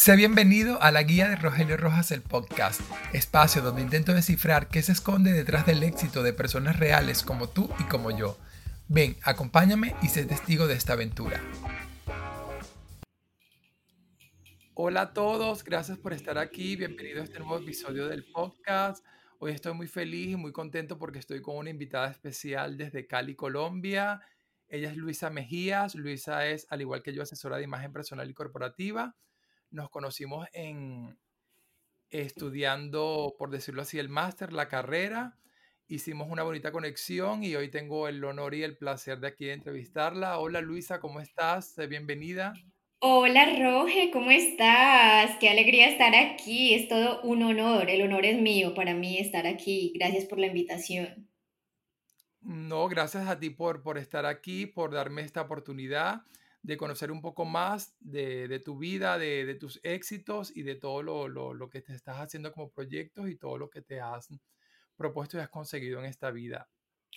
Sé bienvenido a la guía de Rogelio Rojas el podcast, espacio donde intento descifrar qué se esconde detrás del éxito de personas reales como tú y como yo. Ven, acompáñame y sé testigo de esta aventura. Hola a todos, gracias por estar aquí, bienvenido a este nuevo episodio del podcast. Hoy estoy muy feliz y muy contento porque estoy con una invitada especial desde Cali, Colombia. Ella es Luisa Mejías. Luisa es, al igual que yo, asesora de imagen personal y corporativa nos conocimos en estudiando, por decirlo así, el máster, la carrera. Hicimos una bonita conexión y hoy tengo el honor y el placer de aquí de entrevistarla. Hola Luisa, ¿cómo estás? Bienvenida. Hola Roge, ¿cómo estás? Qué alegría estar aquí. Es todo un honor. El honor es mío para mí estar aquí. Gracias por la invitación. No, gracias a ti por, por estar aquí, por darme esta oportunidad de conocer un poco más de, tu vida, de, tus éxitos y de todo lo, que te estás haciendo como proyectos y todo lo que te has propuesto y has conseguido en esta vida.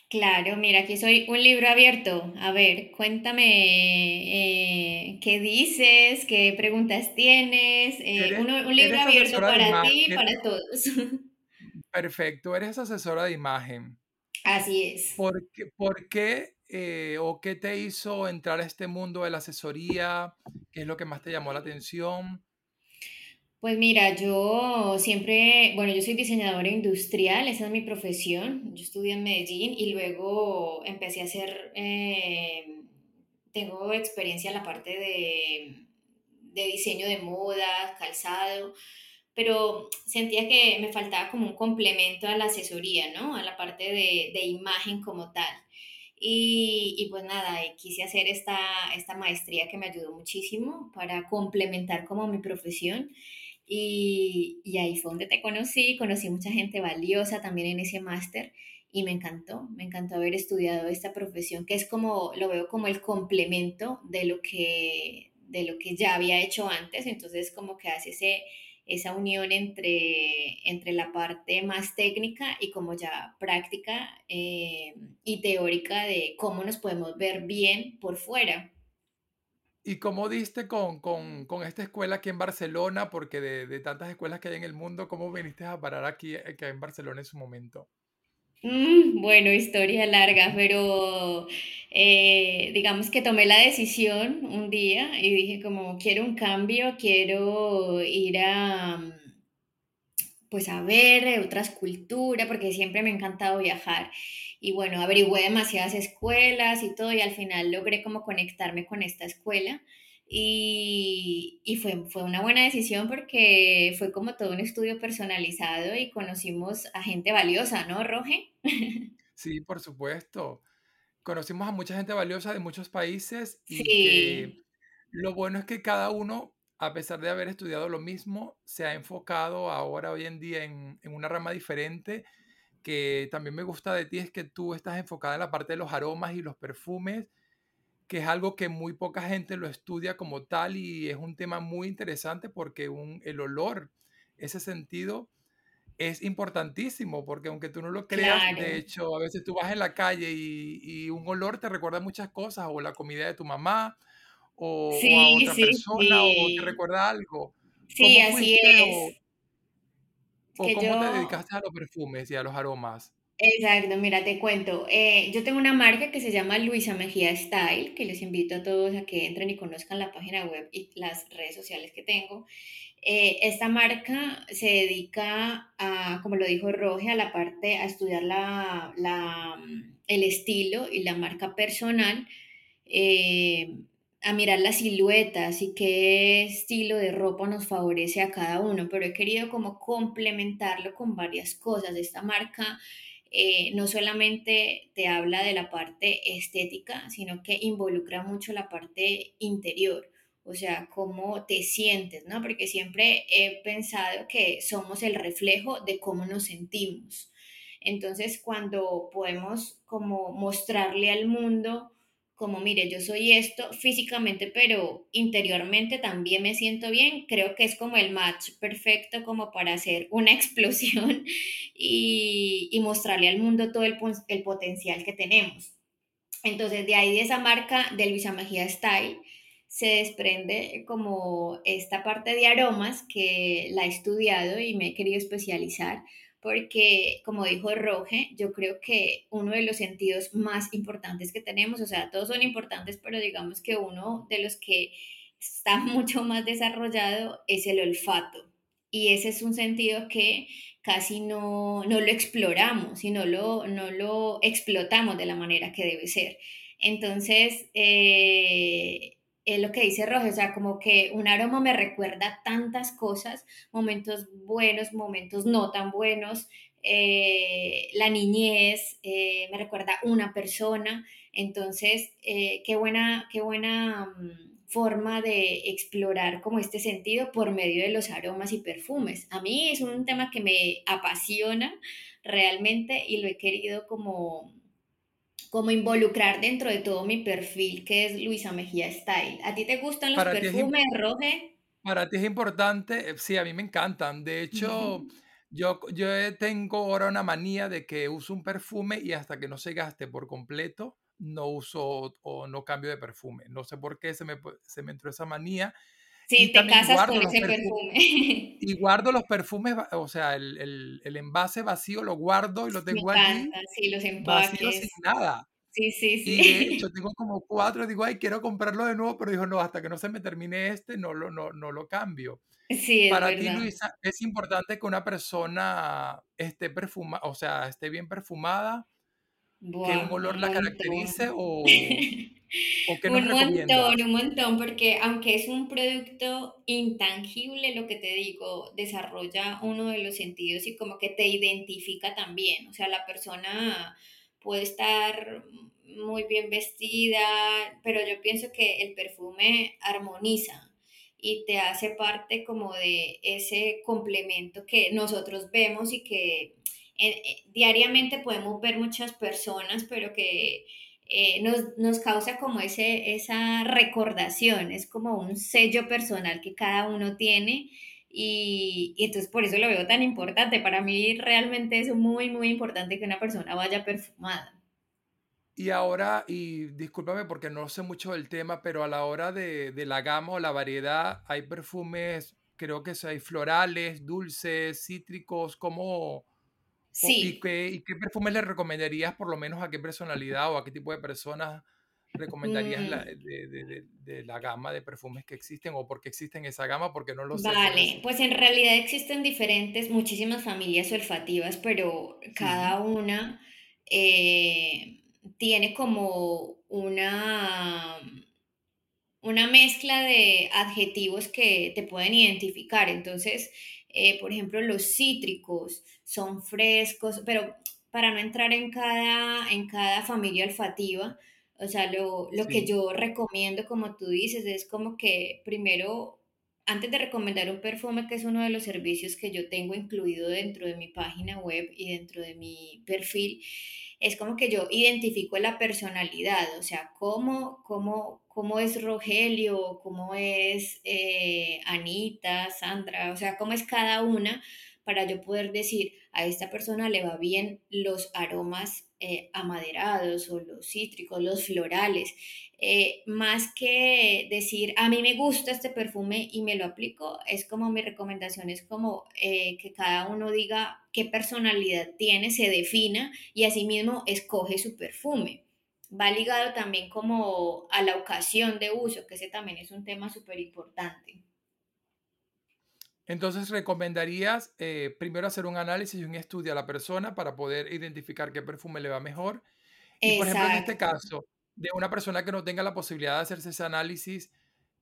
Claro, mira, aquí soy un libro abierto. A ver, cuéntame eh, qué dices, qué preguntas tienes. Eh, un, libro abierto para ti y para todos. Perfecto, eres asesora de imagen. Así es. ¿Por qué, por qué eh, o qué te hizo entrar a este mundo de la asesoría? ¿Qué es lo que más te llamó la atención? Pues mira, yo siempre, bueno, yo soy diseñadora industrial, esa es mi profesión. Yo estudié en Medellín y luego empecé a hacer, eh, tengo experiencia en la parte de, de diseño de moda, calzado, pero sentía que me faltaba como un complemento a la asesoría, ¿no? A la parte de, de imagen como tal. Y, pues nada, quise hacer esta, esta maestría que me ayudó muchísimo para complementar como mi profesión. Y, y, ahí fue donde te conocí, conocí mucha gente valiosa también en ese máster y me encantó, me encantó haber estudiado esta profesión que es como, lo veo como el complemento de lo que, de lo que ya había hecho antes, entonces como que hace ese, esa unión entre, entre la parte más técnica y como ya práctica eh, y teórica de cómo nos podemos ver bien por fuera. ¿Y cómo diste con, con, con esta escuela aquí en Barcelona? Porque de, de, tantas escuelas que hay en el mundo, ¿cómo viniste a parar aquí, aquí en Barcelona en su momento? Mm, bueno, historia larga, pero eh, digamos que tomé la decisión un día y dije como quiero un cambio, quiero ir a pues a ver otras culturas, porque siempre me ha encantado viajar. Y bueno, averigüé demasiadas escuelas y todo, y al final logré como conectarme con esta escuela. Y, y, fue, fue una buena decisión porque fue como todo un estudio personalizado y conocimos a gente valiosa, ¿no, Roge? Sí, por supuesto. Conocimos a mucha gente valiosa de muchos países y que lo bueno es que cada uno, a pesar de haber estudiado lo mismo, se ha enfocado ahora, hoy en día, en, en una rama diferente que también me gusta de ti es que tú estás enfocada en la parte de los aromas y los perfumes que es algo que muy poca gente lo estudia como tal y es un tema muy interesante porque un, el olor, ese sentido, es importantísimo porque aunque tú no lo creas, de hecho, a veces tú vas en la calle y, y, un olor te recuerda muchas cosas, o la comida de tu mamá, o, a otra persona, o te recuerda algo. Sí, así es. O, cómo te dedicaste a los perfumes y a los aromas? Exacto, mira, te cuento. Eh, yo tengo una marca que se llama Luisa Mejía Style, que les invito a todos a que entren y conozcan la página web y las redes sociales que tengo. Eh, esta marca se dedica a, como lo dijo Roge, a la parte, a estudiar la, la, el estilo y la marca personal, eh, a mirar las siluetas y qué estilo de ropa nos favorece a cada uno, pero he querido como complementarlo con varias cosas. Esta marca eh, no solamente te habla de la parte estética, sino que involucra mucho la parte interior, o sea, cómo te sientes, ¿no? Porque siempre he pensado que somos el reflejo de cómo nos sentimos. Entonces, cuando podemos como mostrarle al mundo como, mire, yo soy esto físicamente, pero interiormente también me siento bien, creo que es como el match perfecto como para hacer una explosión y, y mostrarle al mundo todo el, potencial que tenemos. Entonces, de ahí de esa marca de Luisa Mejía Style, se desprende como esta parte de aromas que la he estudiado y me he querido especializar porque, como dijo Roge, yo creo que uno de los sentidos más importantes que tenemos, o sea, todos son importantes, pero digamos que uno de los que está mucho más desarrollado es el olfato. Y ese es un sentido que casi no, no lo exploramos y no lo, no lo explotamos de la manera que debe ser. Entonces, eh, es lo que dice Roge, o sea, como que un aroma me recuerda tantas cosas, momentos buenos, momentos no tan buenos, eh, la niñez, eh, me recuerda una persona, entonces, qué buena, qué buena mm, forma de explorar como este sentido por medio de los aromas y perfumes. A mí es un tema que me apasiona realmente y lo he querido como como involucrar dentro de todo mi perfil que es Luisa Mejía Style. ¿A ti te gustan los perfumes, Roge? Para ti es importante, eh, sí, a mí me encantan. De hecho, yo, yo tengo ahora una manía de que uso un perfume y hasta que no se gaste por completo, no uso o no cambio de perfume. No sé por qué se me, se me entró esa manía. Sí, te casas con ese perfume. Y guardo los perfumes, o sea, el, el, el, envase vacío lo guardo y lo tengo me encanta, Sí, los empaques. Vacío sin nada. Sí, sí, sí. Y de hecho tengo como cuatro, digo, ay, quiero comprarlo de nuevo, pero digo, no, hasta que no se me termine este, no lo, no, no lo cambio. Sí, es Para verdad. ti, Luisa, es importante que una persona esté perfumada, o sea, esté bien perfumada que un olor un la caracterice o, o nos Un montón, un montón, porque aunque es un producto intangible, lo que te digo, desarrolla uno de los sentidos y como que te identifica también. O sea, la persona puede estar muy bien vestida, pero yo pienso que el perfume armoniza y te hace parte como de ese complemento que nosotros vemos y que eh, eh, diariamente podemos ver muchas personas, pero que eh, nos, nos causa como ese, esa recordación, es como un sello personal que cada uno tiene y, y entonces por eso lo veo tan importante. Para mí realmente es muy, muy importante que una persona vaya perfumada. Y ahora, y discúlpame porque no sé mucho del tema, pero a la hora de, de la gama o la variedad, hay perfumes, creo que hay florales, dulces, cítricos, como, o- y Sí, qué, y qué perfumes le recomendarías por lo menos a qué personalidad o a qué tipo de personas recomendarías la, mm, de, de- de- de la gama de perfumes que existen o por qué existen esa gama? Porque no lo sé vale, pues en realidad existen diferentes, muchísimas familias olfativas, pero Sí, cada una eh, tiene como una una mezcla de adjetivos que te pueden identificar. Entonces, eh, por ejemplo, los cítricos son frescos, pero para no entrar en cada, en cada familia olfativa, o sea, lo, lo que yo recomiendo, como tú dices, es como que primero, antes de recomendar un perfume, que es uno de los servicios que yo tengo incluido dentro de mi página web y dentro de mi perfil, es como que yo identifico la personalidad, o sea, cómo, cómo, cómo es Rogelio, cómo es eh, Anita, Sandra, o sea, cómo es cada una para yo poder decir, a esta persona le va bien los aromas eh, amaderados o los cítricos, los florales. Eh, más que decir, a mí me gusta este perfume y me lo aplico, es como mi recomendación, es como eh, que cada uno diga qué personalidad tiene, se defina y asimismo escoge su perfume. Va ligado también como a la ocasión de uso, que ese también es un tema súper importante. Entonces, ¿recomendarías eh, primero hacer un análisis y un estudio a la persona para poder identificar qué perfume le va mejor? Y, por ejemplo, en este Exacto. caso, de una persona que no tenga la posibilidad de hacerse ese análisis,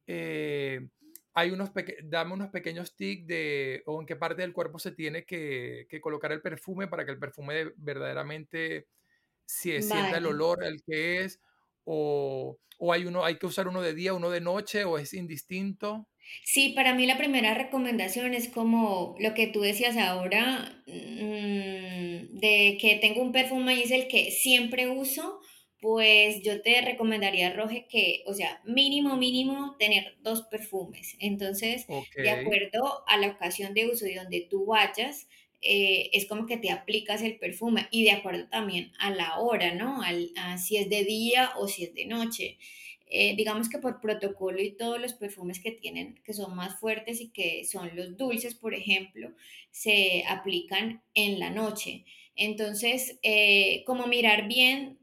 eh, hay unos dame unos pequeños tips de o en qué parte del cuerpo se tiene que, que colocar el perfume para que el perfume de- verdaderamente se sienta el Vale. olor al que es, o, o hay uno, hay que usar uno de día, uno de noche, o es indistinto. Sí, para mí la primera recomendación es como lo que tú decías ahora, mm, de que tengo un perfume y es el que siempre uso, pues yo te recomendaría, Roge, que, o sea, mínimo, mínimo, tener dos perfumes. Entonces, Ok, de acuerdo a la ocasión de uso y donde tú vayas, eh, es como que te aplicas el perfume y de acuerdo también a la hora, ¿no? Al, a si es de día o si es de noche. Eh, digamos que por protocolo y todos los perfumes que tienen, que son más fuertes y que son los dulces, por ejemplo, se aplican en la noche. Entonces, eh, como mirar bien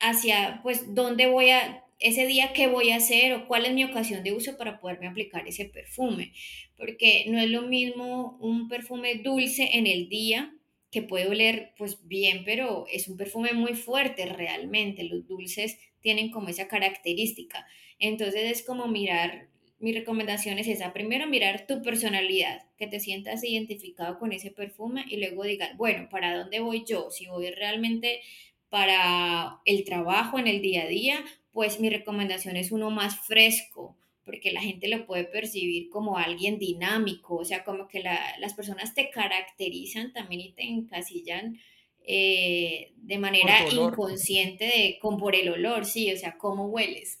hacia, pues, dónde voy a, ese día qué voy a hacer o cuál es mi ocasión de uso para poderme aplicar ese perfume. Porque no es lo mismo un perfume dulce en el día que puede oler pues bien, pero es un perfume muy fuerte realmente. Los dulces tienen como esa característica. Entonces es como mirar, mi recomendación es esa. Primero mirar tu personalidad, que te sientas identificado con ese perfume y luego digas, bueno, ¿para dónde voy yo? Si voy realmente para el trabajo en el día a día, pues mi recomendación es uno más fresco, porque la gente lo puede percibir como alguien dinámico, o sea, como que las personas te caracterizan también y te encasillan eh, de manera inconsciente de, con, por el olor, sí, o sea, cómo hueles.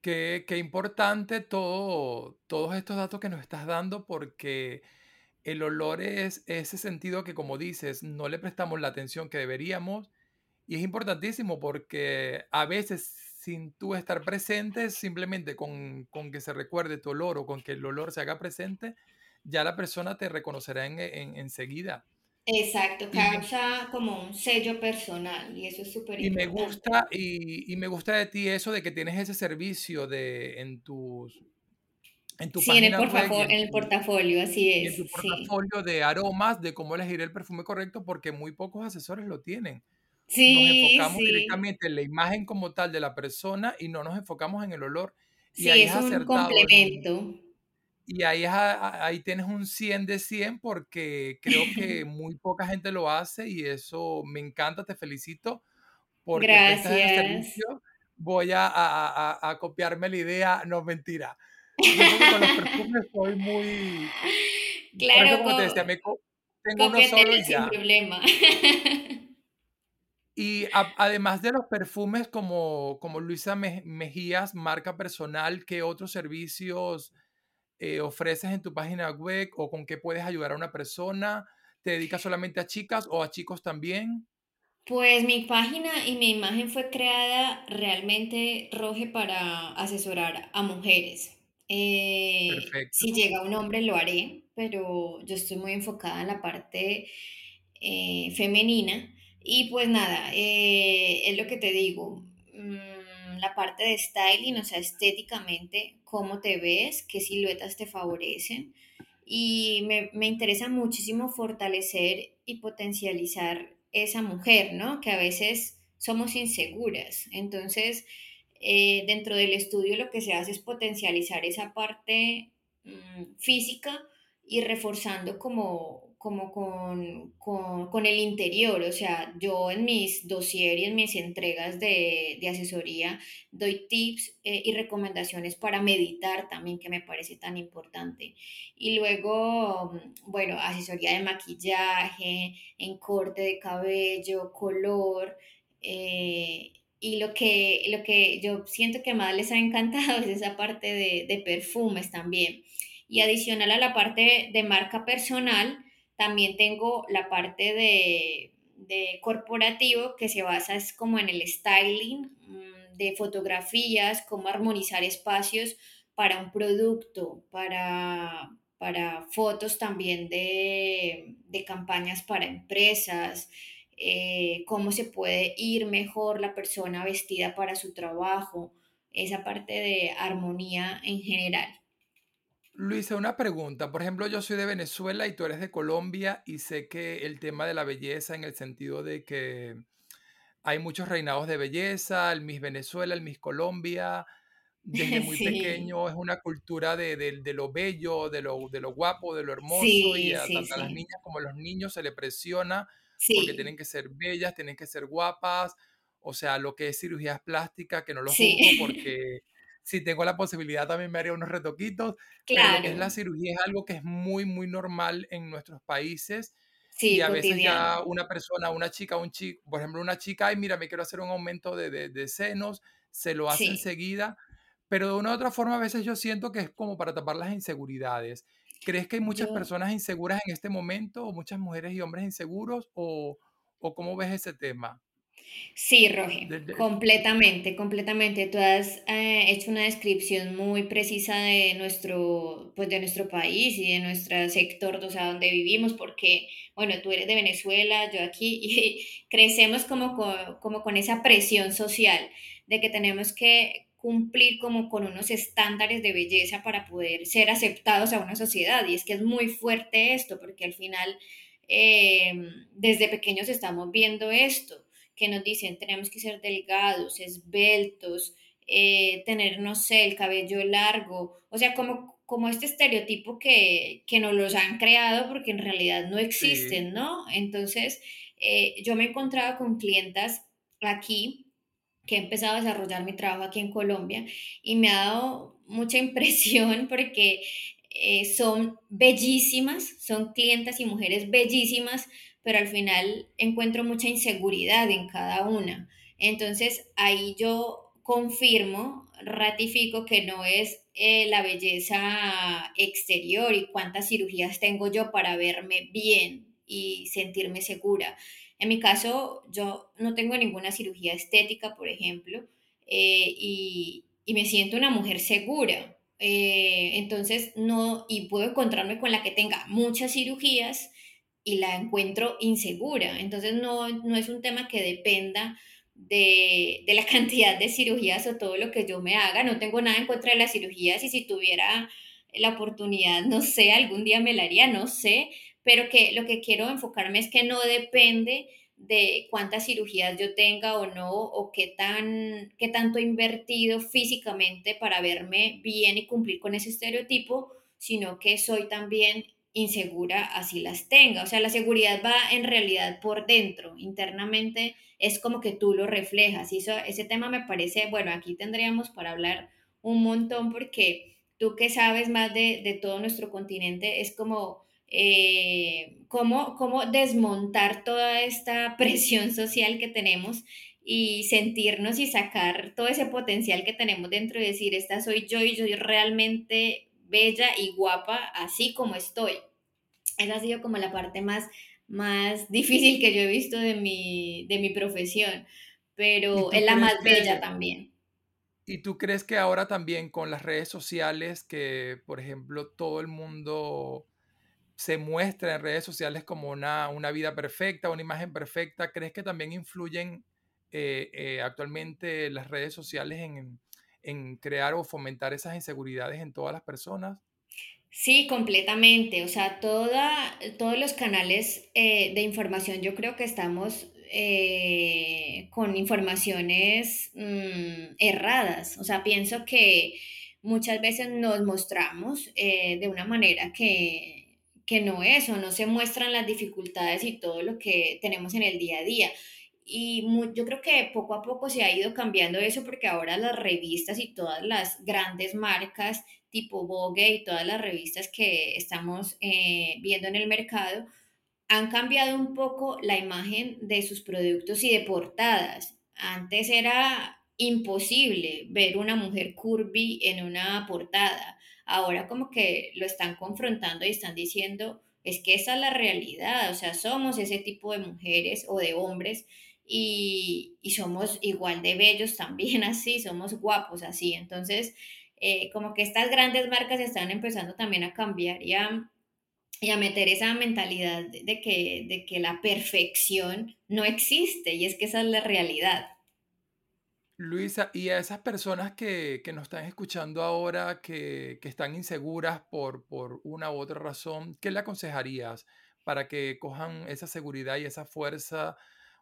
Qué, qué importante todo, todos estos datos que nos estás dando porque el olor es ese sentido que, como dices, no le prestamos la atención que deberíamos y es importantísimo porque a veces sin tú estar presente, simplemente con, con, que se recuerde tu olor o con que el olor se haga presente, ya la persona te reconocerá en, en, enseguida. Exacto, causa como un sello personal y eso es súper importante. Y me gusta, y, y, me gusta de ti eso de que tienes ese servicio de, en tus en tu sí, en el, en, el portafolio, así es. En tu portafolio de aromas, de cómo elegir el perfume correcto, porque muy pocos asesores lo tienen. Sí, nos enfocamos directamente en la imagen como tal de la persona y no nos enfocamos en el olor. Y sí, ahí es, un complemento. Y ahí, ahí tienes un 100 de 100 porque creo que muy poca gente lo hace y eso me encanta, te felicito. Porque Gracias. Servicio. Voy a, a, a, copiarme la idea, no mentira. Yo con los perfumes soy muy... Claro, como te decía, me tengo uno solo y ya. Sin problema. Y además de los perfumes como, como Luisa Mejías, marca personal, ¿qué otros servicios eh, ofreces en tu página web o con qué puedes ayudar a una persona? ¿Te dedicas solamente a chicas o a chicos también? Pues mi página y mi imagen fue creada realmente, Roge, para asesorar a mujeres. Eh, si llega un hombre lo haré, pero yo estoy muy enfocada en la parte eh, femenina y pues nada, eh, es lo que te digo, mm, la parte de styling, o sea, estéticamente, cómo te ves, qué siluetas te favorecen. Y me, me interesa muchísimo fortalecer y potencializar esa mujer, ¿no? Que a veces somos inseguras. Entonces, eh, dentro del estudio lo que se hace es potencializar esa parte mm, física y reforzando como como con, con, con, el interior, o sea, yo en mis dossier en mis entregas de, de asesoría doy tips eh, y recomendaciones para meditar también, que me parece tan importante. Y luego, mm, bueno, asesoría de maquillaje, en corte de cabello, color. Eh, y lo que, lo que yo siento que más les ha encantado es esa parte de, de perfumes también. Y adicional a la parte de marca personal, también tengo la parte de, corporativo que se basa es como en el styling mm, de fotografías, cómo armonizar espacios para un producto, para, para fotos también de, campañas para empresas, eh, cómo se puede ir mejor la persona vestida para su trabajo, esa parte de armonía en general. Luisa, una pregunta. Por ejemplo, yo soy de Venezuela y tú eres de Colombia y sé que el tema de la belleza en el sentido de que hay muchos reinados de belleza, el Miss Venezuela, el Miss Colombia, desde muy pequeño es una cultura de, lo bello, de lo, de lo guapo, de lo hermoso y a tanto a las niñas como a los niños se le presiona porque tienen que ser bellas, tienen que ser guapas, o sea, lo que es cirugías plásticas, que no lo juzgo porque si tengo la posibilidad también me haría unos retoquitos. Claro. Pero es la cirugía es algo que es muy, muy normal en nuestros países. Sí, y a veces ya una persona, una chica, un chico, por ejemplo, una chica, ay, mira, me quiero hacer un aumento de, de, senos, se lo hace enseguida. Pero de una u otra forma, a veces yo siento que es como para tapar las inseguridades. ¿Crees que hay muchas personas inseguras en este momento, o muchas mujeres y hombres inseguros, o, o cómo ves ese tema? Sí, Roge, completamente, completamente. Tú has eh, hecho una descripción muy precisa de nuestro, pues de nuestro país y de nuestro sector, o sea, donde vivimos, porque, bueno, tú eres de Venezuela, yo aquí, y crecemos como como con esa presión social de que tenemos que cumplir como con unos estándares de belleza para poder ser aceptados a una sociedad. Y es que es muy fuerte esto, porque al final, eh, desde pequeños estamos viendo esto, que nos dicen tenemos que ser delgados, esbeltos, eh, tener, no sé, el cabello largo, o sea, como, como este estereotipo que, que nos los han creado porque en realidad no existen, ¿no? Entonces, eh, yo me he encontrado con clientas aquí que he empezado a desarrollar mi trabajo aquí en Colombia y me ha dado mucha impresión porque eh, son bellísimas, son clientas y mujeres bellísimas, pero al final encuentro mucha inseguridad en cada una. Entonces ahí yo confirmo, ratifico que no es eh, la belleza exterior y cuántas cirugías tengo yo para verme bien y sentirme segura, en mi caso, yo no tengo ninguna cirugía estética, por ejemplo, eh, y, me siento una mujer segura. Eh, entonces, no, y puedo encontrarme con la que tenga muchas cirugías y la encuentro insegura. Entonces, no, no es un tema que dependa de, de, la cantidad de cirugías o todo lo que yo me haga. No tengo nada en contra de las cirugías y si tuviera la oportunidad, no sé, algún día me la haría, no sé, pero que lo que quiero enfocarme es que no depende de cuántas cirugías yo tenga o no, o qué, tan, qué tanto he invertido físicamente para verme bien y cumplir con ese estereotipo, sino que soy también insegura así las tenga. O sea, la seguridad va en realidad por dentro, internamente es como que tú lo reflejas. Y eso, ese tema me parece, bueno, aquí tendríamos para hablar un montón porque tú que sabes más de, de todo nuestro continente, es como eh, cómo, cómo desmontar toda esta presión social que tenemos y sentirnos y sacar todo ese potencial que tenemos dentro y decir, esta soy yo y yo soy realmente bella y guapa así como estoy. Esa ha sido como la parte más, más difícil que yo he visto de mi, de mi profesión, pero es la más bella también. ¿Y tú crees que ahora también con las redes sociales, que por ejemplo todo el mundo se muestra en redes sociales como una, vida perfecta, una imagen perfecta, ¿crees que también influyen eh, eh, actualmente las redes sociales en, crear o fomentar esas inseguridades en todas las personas? Sí, completamente. O sea, toda, todos los canales eh, de información, yo creo que estamos con informaciones mm, erradas. O sea, pienso que muchas veces nos mostramos de una manera que que no es o no se muestran las dificultades y todo lo que tenemos en el día a día. Y yo creo que poco a poco se ha ido cambiando eso porque ahora las revistas y todas las grandes marcas tipo Vogue y todas las revistas que estamos eh, viendo en el mercado han cambiado un poco la imagen de sus productos y de portadas. Antes era imposible ver una mujer curvy en una portada ahora como que lo están confrontando y están diciendo, es que esa es la realidad, o sea, somos ese tipo de mujeres o de hombres y, somos igual de bellos también así, somos guapos así. Entonces, eh, como que estas grandes marcas están empezando también a cambiar y a, y a meter esa mentalidad de que, de que la perfección no existe y es que esa es la realidad. Luisa, y a esas personas que, nos están escuchando ahora, que, están inseguras por, por, una u otra razón, ¿qué le aconsejarías para que cojan esa seguridad y esa fuerza,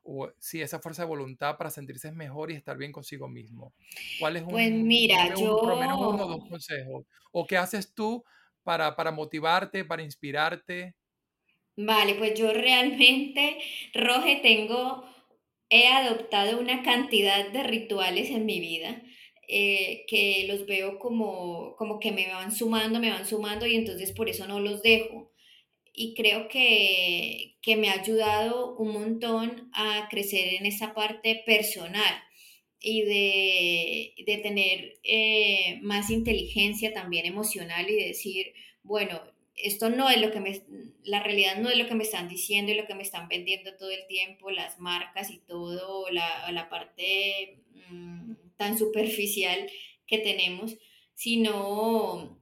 o sí, esa fuerza de voluntad para sentirse mejor y estar bien consigo mismo? ¿Cuál es un, pues mira, yo... por lo menos uno o dos consejos? ¿O qué haces tú para, para motivarte, para inspirarte? Vale, pues yo realmente, Roge, tengo he adoptado una cantidad de rituales en mi vida eh, que los veo como, como que me van sumando, me van sumando y entonces por eso no los dejo. Y creo que, que me ha ayudado un montón a crecer en esa parte personal y de, de tener eh, más inteligencia también emocional y decir, bueno, esto no es lo que me, la realidad no es lo que me están diciendo y lo que me están vendiendo todo el tiempo, las marcas y todo, la, la parte mm, tan superficial que tenemos, sino,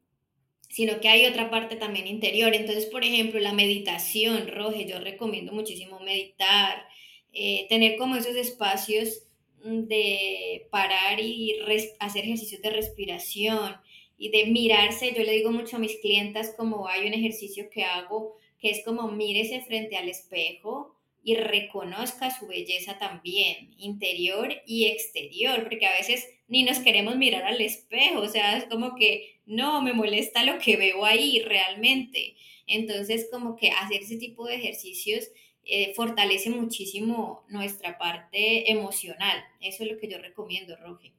sino que hay otra parte también interior. Entonces, por ejemplo, la meditación, Roge, yo recomiendo muchísimo meditar, eh, tener como esos espacios mm, de parar y hacer ejercicios de respiración, y de mirarse, yo le digo mucho a mis clientas como hay un ejercicio que hago que es como mírese frente al espejo y reconozca su belleza también, interior y exterior, porque a veces ni nos queremos mirar al espejo, o sea, es como que no, me molesta lo que veo ahí realmente. Entonces, como que hacer ese tipo de ejercicios eh, fortalece muchísimo nuestra parte emocional. Eso es lo que yo recomiendo, Roge.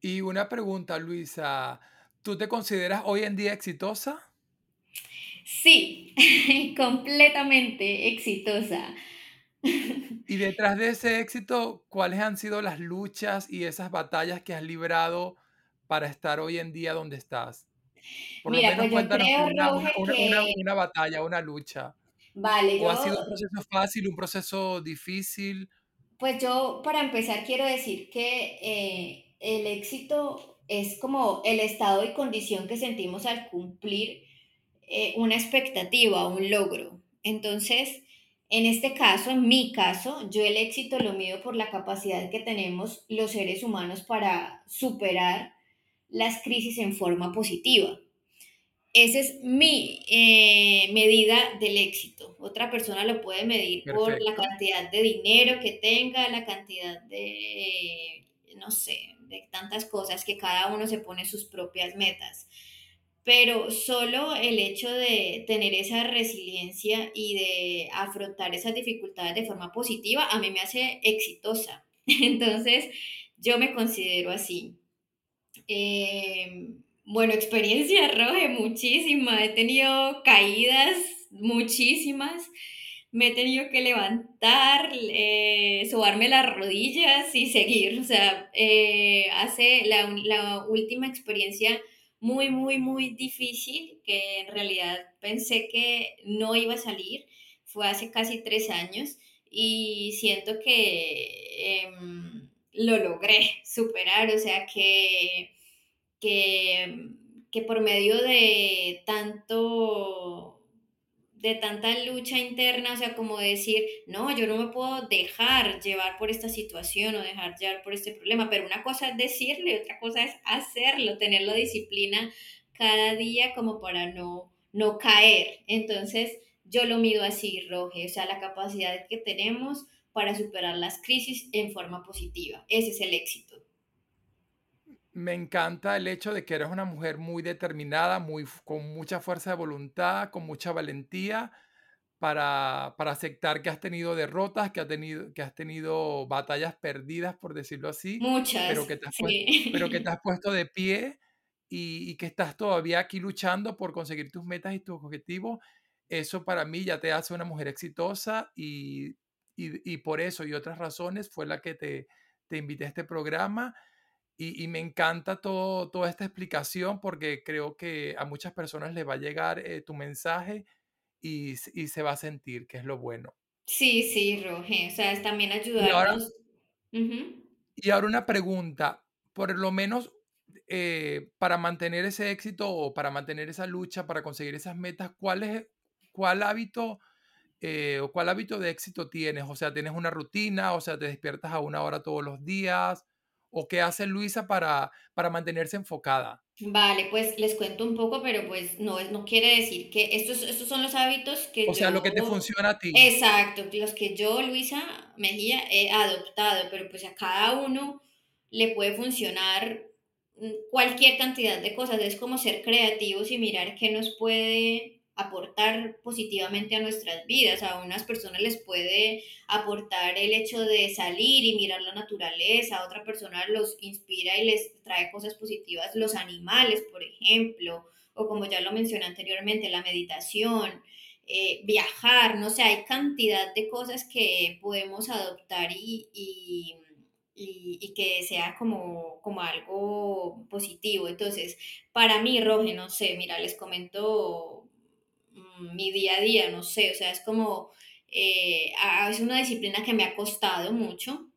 Y una pregunta, Luisa, ¿tú te consideras hoy en día exitosa? Sí, completamente exitosa. Y detrás de ese éxito, ¿cuáles han sido las luchas y esas batallas que has librado para estar hoy en día donde estás? Por lo menos pues cuéntanos una, batalla, una lucha. Vale, ¿O ha sido un proceso fácil, un proceso difícil? Pues yo, para empezar, quiero decir que eh, el éxito es como el estado y condición que sentimos al cumplir eh, una expectativa, un logro. Entonces, en este caso, en mi caso, yo el éxito lo mido por la capacidad que tenemos los seres humanos para superar las crisis en forma positiva. Esa es mi eh, medida del éxito. Otra persona lo puede medir por la cantidad de dinero que tenga, la cantidad de, no sé, de tantas cosas que cada uno se pone sus propias metas. Pero solo el hecho de tener esa resiliencia y de afrontar esas dificultades de forma positiva a mí me hace exitosa. Entonces, yo me considero así. Eh, bueno, experiencia roja, muchísima. He tenido caídas, muchísimas me he tenido que levantar, eh, sobarme las rodillas y seguir. O sea, eh, hace la, la, última experiencia muy, muy, muy difícil, que en realidad pensé que no iba a salir, fue hace casi tres años y siento que em, lo logré superar, o sea, que, que, que por medio de tanto de tanta lucha interna, o sea, como decir, no, yo no me puedo dejar llevar por esta situación o dejar llevar por este problema, pero una cosa es decirle, otra cosa es hacerlo, tener la disciplina cada día como para no, no caer. Entonces, yo lo mido así, Roge, o sea, la capacidad que tenemos para superar las crisis en forma positiva. Ese es el éxito. Me encanta el hecho de que eres una mujer muy determinada, muy, con mucha fuerza de voluntad, con mucha valentía para, para aceptar que has tenido derrotas, que, has tenido, que has tenido batallas perdidas, por decirlo así. Muchas. Pero que te has, puesto, pero que te has puesto de pie y, y, que estás todavía aquí luchando por conseguir tus metas y tus objetivos. Eso para mí ya te hace una mujer exitosa y, y, y por eso y otras razones fue la que te, te invité a este programa y, me encanta todo, toda esta explicación porque creo que a muchas personas les va a llegar eh, tu mensaje y, y, se va a sentir, que es lo bueno. Sí, sí, Roge. O sea, es también ayudarnos. Y ahora, una pregunta, por lo menos eh, para mantener ese éxito o para mantener esa lucha, para conseguir esas metas, ¿cuál, es, cuál hábito eh, o cuál hábito de éxito tienes? O sea, ¿tienes una rutina? O sea, ¿te despiertas a una hora todos los días? o qué hace Luisa para, para mantenerse enfocada? Vale, pues les cuento un poco, pero pues no, no quiere decir que estos, estos son los hábitos que o sea, lo que te funciona a ti. Exacto, los que yo, Luisa Mejía, he adoptado, pero pues a cada uno le puede funcionar mm, cualquier cantidad de cosas. Es como ser creativos y mirar qué nos puede aportar positivamente a nuestras vidas. A unas personas les puede aportar el hecho de salir y mirar la naturaleza, a otra persona los inspira y les trae cosas positivas los animales, por ejemplo, o como ya lo mencioné anteriormente, la meditación, eh, viajar, no sé, hay cantidad de cosas que podemos adoptar y, y, y, que sea como, como algo positivo. Entonces, para mí, Roge, no sé, mira, les comento mi día a día, no sé, o sea, es como, eh, es una disciplina que me ha costado mucho,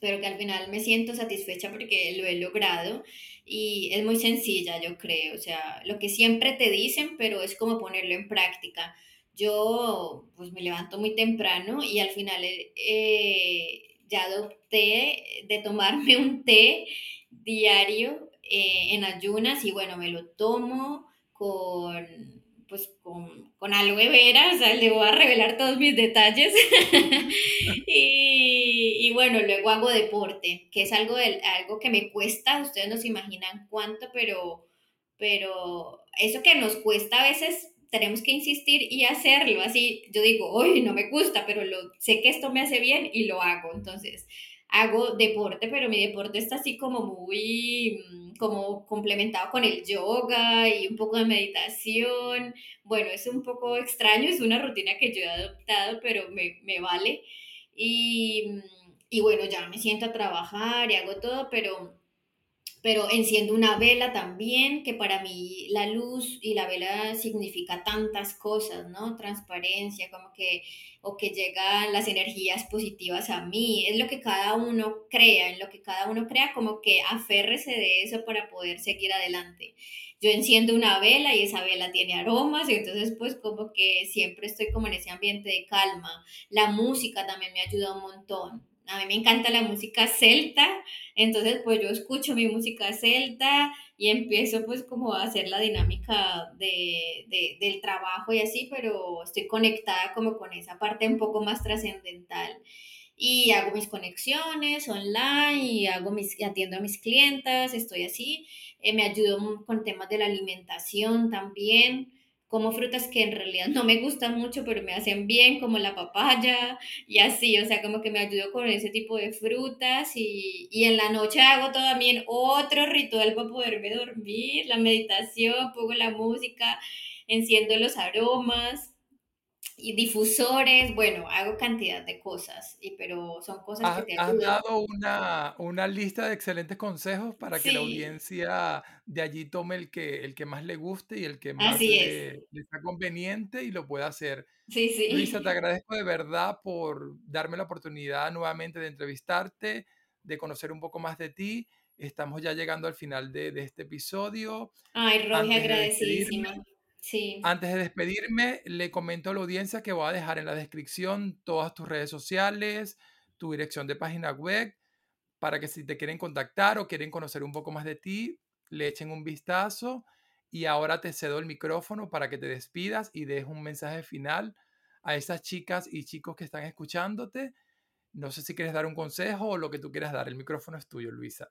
pero que al final me siento satisfecha porque lo he logrado y es muy sencilla, yo creo, o sea, lo que siempre te dicen, pero es como ponerlo en práctica. Yo pues me levanto muy temprano y al final eh, ya adopté de tomarme un té diario eh, en ayunas y bueno, me lo tomo con pues con, con aloe vera, o sea, le voy a revelar todos mis detalles. y, y, bueno, luego hago deporte, que es algo, de, algo que me cuesta, ustedes no se imaginan cuánto, pero, pero eso que nos cuesta a veces tenemos que insistir y hacerlo. Así yo digo, hoy no me gusta, pero lo, sé que esto me hace bien y lo hago. Entonces, hago deporte, pero mi deporte está así como muy, mm, como complementado con el yoga y un poco de meditación. Bueno, es un poco extraño, es una rutina que yo he adoptado, pero me, me vale. Y, mm, y bueno, ya me siento a trabajar y hago todo, pero pero enciendo una vela también, que para mí la luz y la vela significa tantas cosas, ¿no? Transparencia, como que, o que llegan las energías positivas a mí, es lo que cada uno crea, en lo que cada uno crea, como que aférrese de eso para poder seguir adelante. Yo enciendo una vela y esa vela tiene aromas y entonces pues como que siempre estoy como en ese ambiente de calma. La música también me ayuda un montón a mí me encanta la música celta, entonces pues yo escucho mi música celta y empiezo pues como a hacer la dinámica de, del trabajo y así, pero estoy conectada como con esa parte un poco más trascendental. Y hago mis conexiones online y hago mis, atiendo a mis clientas, estoy así. Eh, me ayudo con temas de la alimentación también como frutas que en realidad no me gustan mucho, pero me hacen bien, como la papaya y así, o sea, como que me ayudo con ese tipo de frutas y, y en la noche hago también otro ritual para poderme dormir, la meditación, pongo la música, enciendo los aromas y difusores, bueno, hago cantidad de cosas, y, pero son cosas que te ayudan. Has dado una, una, lista de excelentes consejos para que la audiencia de allí tome el que, el que más le guste y el que más le, le, está conveniente y lo pueda hacer. Sí, sí. Luisa, te agradezco de verdad por darme la oportunidad nuevamente de entrevistarte, de conocer un poco más de ti. Estamos ya llegando al final de, de este episodio. Ay, Roge, agradecidísima. Antes de despedirme, le comento a la audiencia que voy a dejar en la descripción todas tus redes sociales, tu dirección de página web, para que si te quieren contactar o quieren conocer un poco más de ti, le echen un vistazo. Y ahora te cedo el micrófono para que te despidas y des un mensaje final a esas chicas y chicos que están escuchándote. No sé si quieres dar un consejo o lo que tú quieras dar. El micrófono es tuyo, Luisa.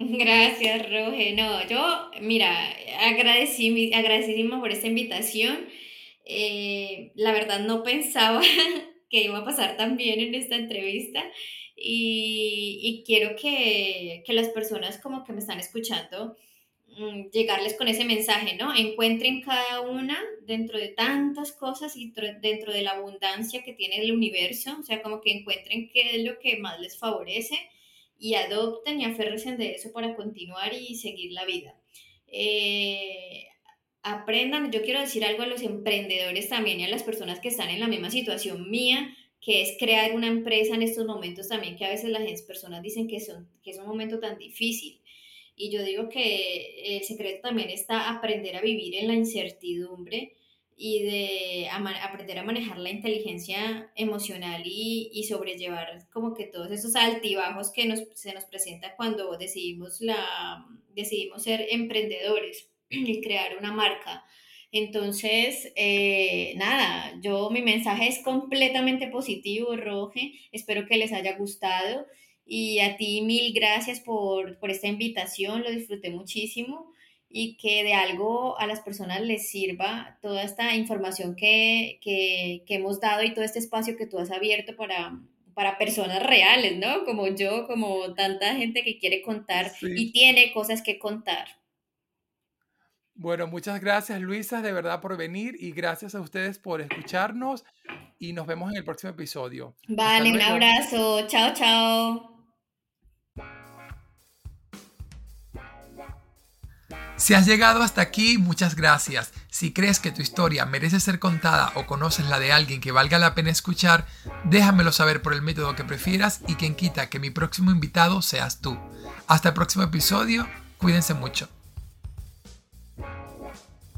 Gracias, Roge. No, yo, mira, agradecí, agradecidísimo por esta invitación. Eh, la verdad no pensaba que iba a pasar tan bien en esta entrevista y, y quiero que, que, las personas como que me están escuchando mm, llegarles con ese mensaje, ¿no? Encuentren cada una dentro de tantas cosas y dentro de la abundancia que tiene el universo, o sea, como que encuentren qué es lo que más les favorece y adopten y aférrense de eso para continuar y seguir la vida. Eh, aprendan, yo quiero decir algo a los emprendedores también y a las personas que están en la misma situación mía, que es crear una empresa en estos momentos también, que a veces las personas dicen que, son, que es un momento tan difícil. Y yo digo que el secreto también está aprender a vivir en la incertidumbre y de aprender a manejar la inteligencia emocional y, y, sobrellevar como que todos esos altibajos que nos, se nos presenta cuando decidimos, la, decidimos ser emprendedores y crear una marca. Entonces, eh, nada, yo mi mensaje es completamente positivo, Roge. Espero que les haya gustado. Y a ti mil gracias por, por esta invitación, lo disfruté muchísimo y que de algo a las personas les sirva toda esta información que, que, que, hemos dado y todo este espacio que tú has abierto para, para personas reales, ¿no? Como yo, como tanta gente que quiere contar y tiene cosas que contar. Bueno, muchas gracias Luisa, de verdad por venir y gracias a ustedes por escucharnos y nos vemos en el próximo episodio. Vale, un abrazo, chao, chao. Si has llegado hasta aquí, muchas gracias. Si crees que tu historia merece ser contada o conoces la de alguien que valga la pena escuchar, déjamelo saber por el método que prefieras y quien quita que mi próximo invitado seas tú. Hasta el próximo episodio, cuídense mucho.